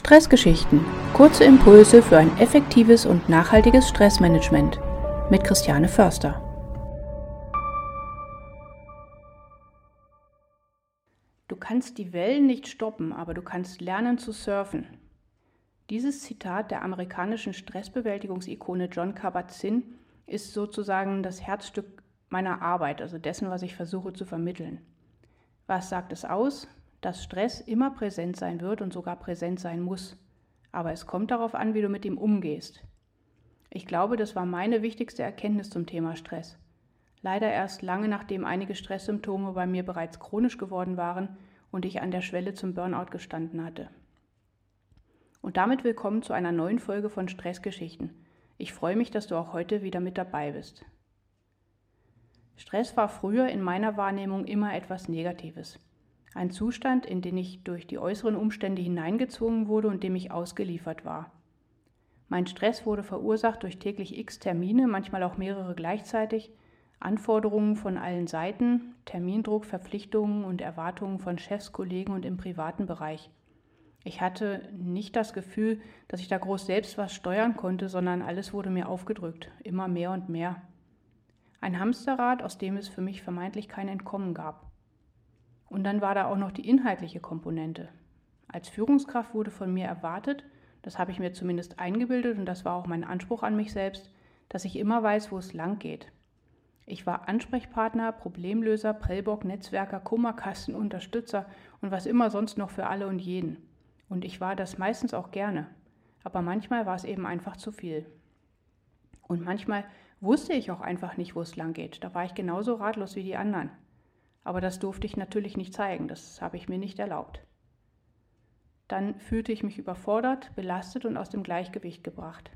Stressgeschichten. Kurze Impulse für ein effektives und nachhaltiges Stressmanagement. Mit Christiane Förster. Du kannst die Wellen nicht stoppen, aber du kannst lernen zu surfen. Dieses Zitat der amerikanischen Stressbewältigungsikone John Kabat-Zinn ist sozusagen das Herzstück meiner Arbeit, also dessen, was ich versuche zu vermitteln. Was sagt es aus? Dass Stress immer präsent sein wird und sogar präsent sein muss. Aber es kommt darauf an, wie du mit ihm umgehst. Ich glaube, das war meine wichtigste Erkenntnis zum Thema Stress. Leider erst lange nachdem einige Stresssymptome bei mir bereits chronisch geworden waren und ich an der Schwelle zum Burnout gestanden hatte. Und damit willkommen zu einer neuen Folge von Stressgeschichten. Ich freue mich, dass du auch heute wieder mit dabei bist. Stress war früher in meiner Wahrnehmung immer etwas Negatives. Ein Zustand, in den ich durch die äußeren Umstände hineingezwungen wurde und dem ich ausgeliefert war. Mein Stress wurde verursacht durch täglich x Termine, manchmal auch mehrere gleichzeitig, Anforderungen von allen Seiten, Termindruck, Verpflichtungen und Erwartungen von Chefs, Kollegen und im privaten Bereich. Ich hatte nicht das Gefühl, dass ich da groß selbst was steuern konnte, sondern alles wurde mir aufgedrückt, immer mehr und mehr. Ein Hamsterrad, aus dem es für mich vermeintlich kein Entkommen gab. Und dann war da auch noch die inhaltliche Komponente. Als Führungskraft wurde von mir erwartet, das habe ich mir zumindest eingebildet und das war auch mein Anspruch an mich selbst, dass ich immer weiß, wo es lang geht. Ich war Ansprechpartner, Problemlöser, Prellbock, Netzwerker, Kummerkasten, Unterstützer und was immer sonst noch für alle und jeden. Und ich war das meistens auch gerne. Aber manchmal war es eben einfach zu viel. Und manchmal wusste ich auch einfach nicht, wo es lang geht. Da war ich genauso ratlos wie die anderen. Aber das durfte ich natürlich nicht zeigen, das habe ich mir nicht erlaubt. Dann fühlte ich mich überfordert, belastet und aus dem Gleichgewicht gebracht.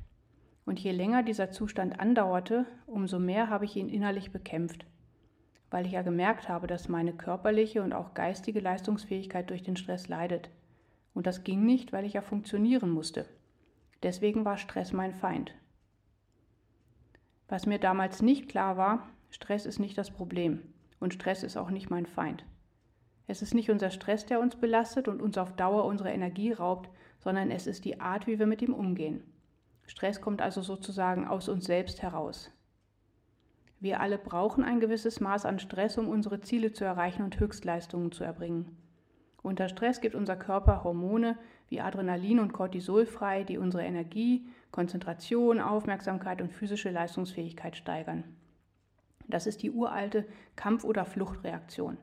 Und je länger dieser Zustand andauerte, umso mehr habe ich ihn innerlich bekämpft, weil ich ja gemerkt habe, dass meine körperliche und auch geistige Leistungsfähigkeit durch den Stress leidet. Und das ging nicht, weil ich ja funktionieren musste. Deswegen war Stress mein Feind. Was mir damals nicht klar war, Stress ist nicht das Problem. Und Stress ist auch nicht mein Feind. Es ist nicht unser Stress, der uns belastet und uns auf Dauer unsere Energie raubt, sondern es ist die Art, wie wir mit ihm umgehen. Stress kommt also sozusagen aus uns selbst heraus. Wir alle brauchen ein gewisses Maß an Stress, um unsere Ziele zu erreichen und Höchstleistungen zu erbringen. Unter Stress gibt unser Körper Hormone wie Adrenalin und Cortisol frei, die unsere Energie, Konzentration, Aufmerksamkeit und physische Leistungsfähigkeit steigern. Das ist die uralte Kampf- oder Fluchtreaktion.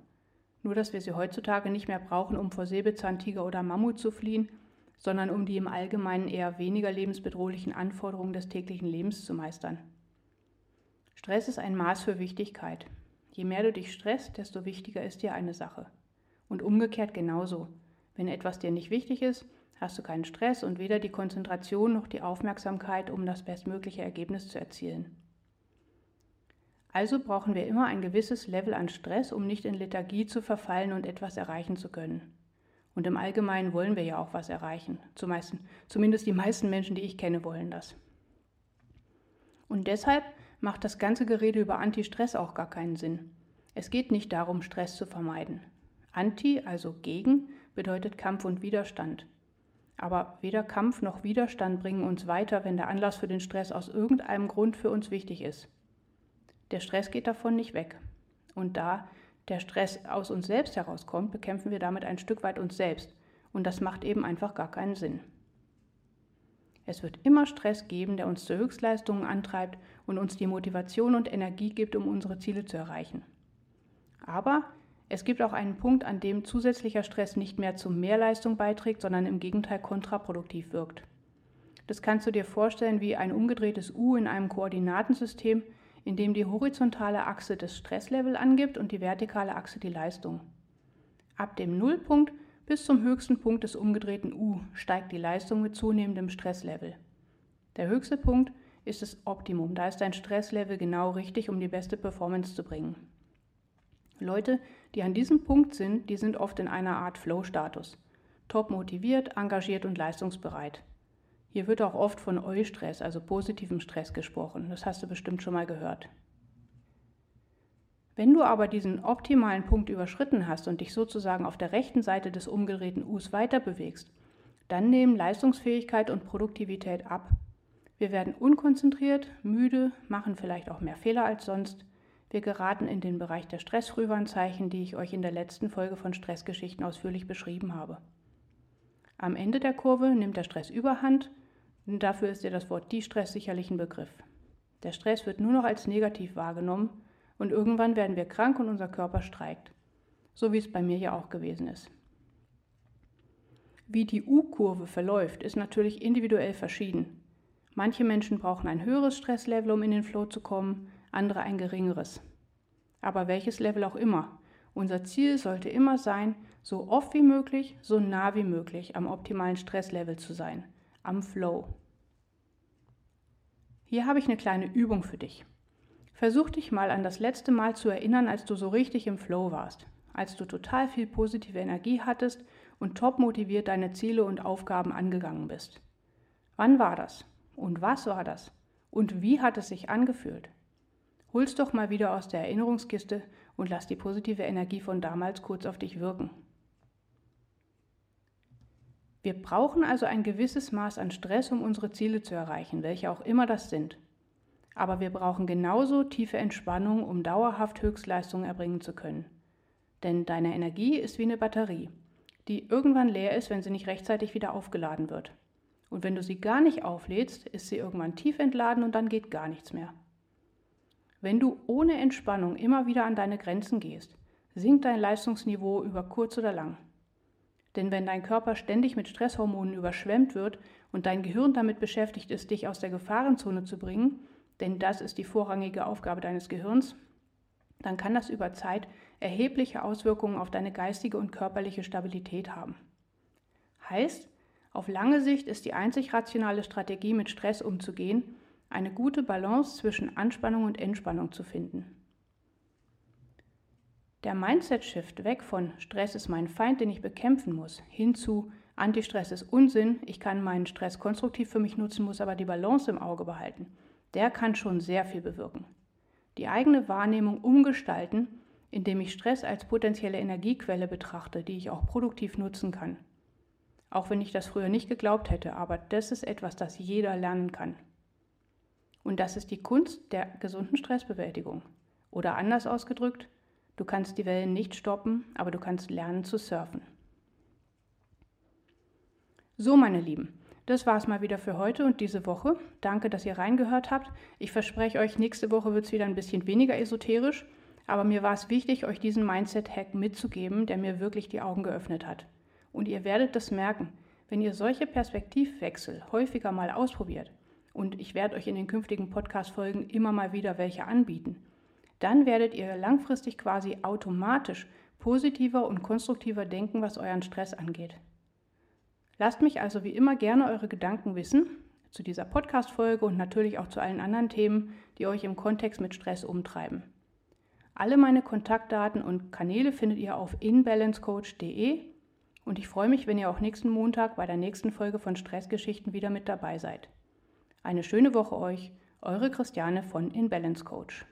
Nur dass wir sie heutzutage nicht mehr brauchen, um vor Säbelzahntiger oder Mammut zu fliehen, sondern um die im Allgemeinen eher weniger lebensbedrohlichen Anforderungen des täglichen Lebens zu meistern. Stress ist ein Maß für Wichtigkeit. Je mehr du dich stresst, desto wichtiger ist dir eine Sache. Und umgekehrt genauso. Wenn etwas dir nicht wichtig ist, hast du keinen Stress und weder die Konzentration noch die Aufmerksamkeit, um das bestmögliche Ergebnis zu erzielen. Also brauchen wir immer ein gewisses Level an Stress, um nicht in Lethargie zu verfallen und etwas erreichen zu können. Und im Allgemeinen wollen wir ja auch was erreichen. Zumeist, zumindest die meisten Menschen, die ich kenne, wollen das. Und deshalb macht das ganze Gerede über Anti-Stress auch gar keinen Sinn. Es geht nicht darum, Stress zu vermeiden. Anti, also gegen, bedeutet Kampf und Widerstand. Aber weder Kampf noch Widerstand bringen uns weiter, wenn der Anlass für den Stress aus irgendeinem Grund für uns wichtig ist. Der Stress geht davon nicht weg. Und da der Stress aus uns selbst herauskommt, bekämpfen wir damit ein Stück weit uns selbst. Und das macht eben einfach gar keinen Sinn. Es wird immer Stress geben, der uns zu Höchstleistungen antreibt und uns die Motivation und Energie gibt, um unsere Ziele zu erreichen. Aber es gibt auch einen Punkt, an dem zusätzlicher Stress nicht mehr zu Mehrleistung beiträgt, sondern im Gegenteil kontraproduktiv wirkt. Das kannst du dir vorstellen wie ein umgedrehtes U in einem Koordinatensystem, in dem die horizontale Achse das Stresslevel angibt und die vertikale Achse die Leistung. Ab dem Nullpunkt bis zum höchsten Punkt des umgedrehten U steigt die Leistung mit zunehmendem Stresslevel. Der höchste Punkt ist das Optimum, da ist dein Stresslevel genau richtig, um die beste Performance zu bringen. Leute, die an diesem Punkt sind, die sind oft in einer Art Flow-Status. Top motiviert, engagiert und leistungsbereit. Hier wird auch oft von Eustress, also positivem Stress gesprochen. Das hast du bestimmt schon mal gehört. Wenn du aber diesen optimalen Punkt überschritten hast und dich sozusagen auf der rechten Seite des umgedrehten Us weiter bewegst, dann nehmen Leistungsfähigkeit und Produktivität ab. Wir werden unkonzentriert, müde, machen vielleicht auch mehr Fehler als sonst. Wir geraten in den Bereich der Stressfrühwarnzeichen, die ich euch in der letzten Folge von Stressgeschichten ausführlich beschrieben habe. Am Ende der Kurve nimmt der Stress überhand und dafür ist dir das Wort Die-Stress sicherlich ein Begriff. Der Stress wird nur noch als negativ wahrgenommen und irgendwann werden wir krank und unser Körper streikt. So wie es bei mir ja auch gewesen ist. Wie die U-Kurve verläuft, ist natürlich individuell verschieden. Manche Menschen brauchen ein höheres Stresslevel, um in den Flow zu kommen, andere ein geringeres. Aber welches Level auch immer, unser Ziel sollte immer sein, so oft wie möglich, so nah wie möglich am optimalen Stresslevel zu sein, am Flow. Hier habe ich eine kleine Übung für dich. Versuch dich mal an das letzte Mal zu erinnern, als du so richtig im Flow warst, als du total viel positive Energie hattest und top motiviert deine Ziele und Aufgaben angegangen bist. Wann war das? Und was war das? Und wie hat es sich angefühlt? Hol's doch mal wieder aus der Erinnerungskiste und lass die positive Energie von damals kurz auf dich wirken. Wir brauchen also ein gewisses Maß an Stress, um unsere Ziele zu erreichen, welche auch immer das sind. Aber wir brauchen genauso tiefe Entspannung, um dauerhaft Höchstleistungen erbringen zu können. Denn deine Energie ist wie eine Batterie, die irgendwann leer ist, wenn sie nicht rechtzeitig wieder aufgeladen wird. Und wenn du sie gar nicht auflädst, ist sie irgendwann tief entladen und dann geht gar nichts mehr. Wenn du ohne Entspannung immer wieder an deine Grenzen gehst, sinkt dein Leistungsniveau über kurz oder lang. Denn wenn dein Körper ständig mit Stresshormonen überschwemmt wird und dein Gehirn damit beschäftigt ist, dich aus der Gefahrenzone zu bringen, denn das ist die vorrangige Aufgabe deines Gehirns, dann kann das über Zeit erhebliche Auswirkungen auf deine geistige und körperliche Stabilität haben. Heißt, auf lange Sicht ist die einzig rationale Strategie, mit Stress umzugehen, eine gute Balance zwischen Anspannung und Entspannung zu finden. Der Mindset-Shift weg von Stress ist mein Feind, den ich bekämpfen muss, hin zu Anti-Stress ist Unsinn, ich kann meinen Stress konstruktiv für mich nutzen, muss aber die Balance im Auge behalten, der kann schon sehr viel bewirken. Die eigene Wahrnehmung umgestalten, indem ich Stress als potenzielle Energiequelle betrachte, die ich auch produktiv nutzen kann. Auch wenn ich das früher nicht geglaubt hätte, aber das ist etwas, das jeder lernen kann. Und das ist die Kunst der gesunden Stressbewältigung. Oder anders ausgedrückt, du kannst die Wellen nicht stoppen, aber du kannst lernen zu surfen. So, meine Lieben, das war es mal wieder für heute und diese Woche. Danke, dass ihr reingehört habt. Ich verspreche euch, nächste Woche wird es wieder ein bisschen weniger esoterisch, aber mir war es wichtig, euch diesen Mindset-Hack mitzugeben, der mir wirklich die Augen geöffnet hat. Und ihr werdet das merken, wenn ihr solche Perspektivwechsel häufiger mal ausprobiert, und ich werde euch in den künftigen Podcast-Folgen immer mal wieder welche anbieten, dann werdet ihr langfristig quasi automatisch positiver und konstruktiver denken, was euren Stress angeht. Lasst mich also wie immer gerne eure Gedanken wissen zu dieser Podcast-Folge und natürlich auch zu allen anderen Themen, die euch im Kontext mit Stress umtreiben. Alle meine Kontaktdaten und Kanäle findet ihr auf inbalancecoach.de und ich freue mich, wenn ihr auch nächsten Montag bei der nächsten Folge von Stressgeschichten wieder mit dabei seid. Eine schöne Woche euch, eure Christiane von InBalance Coach.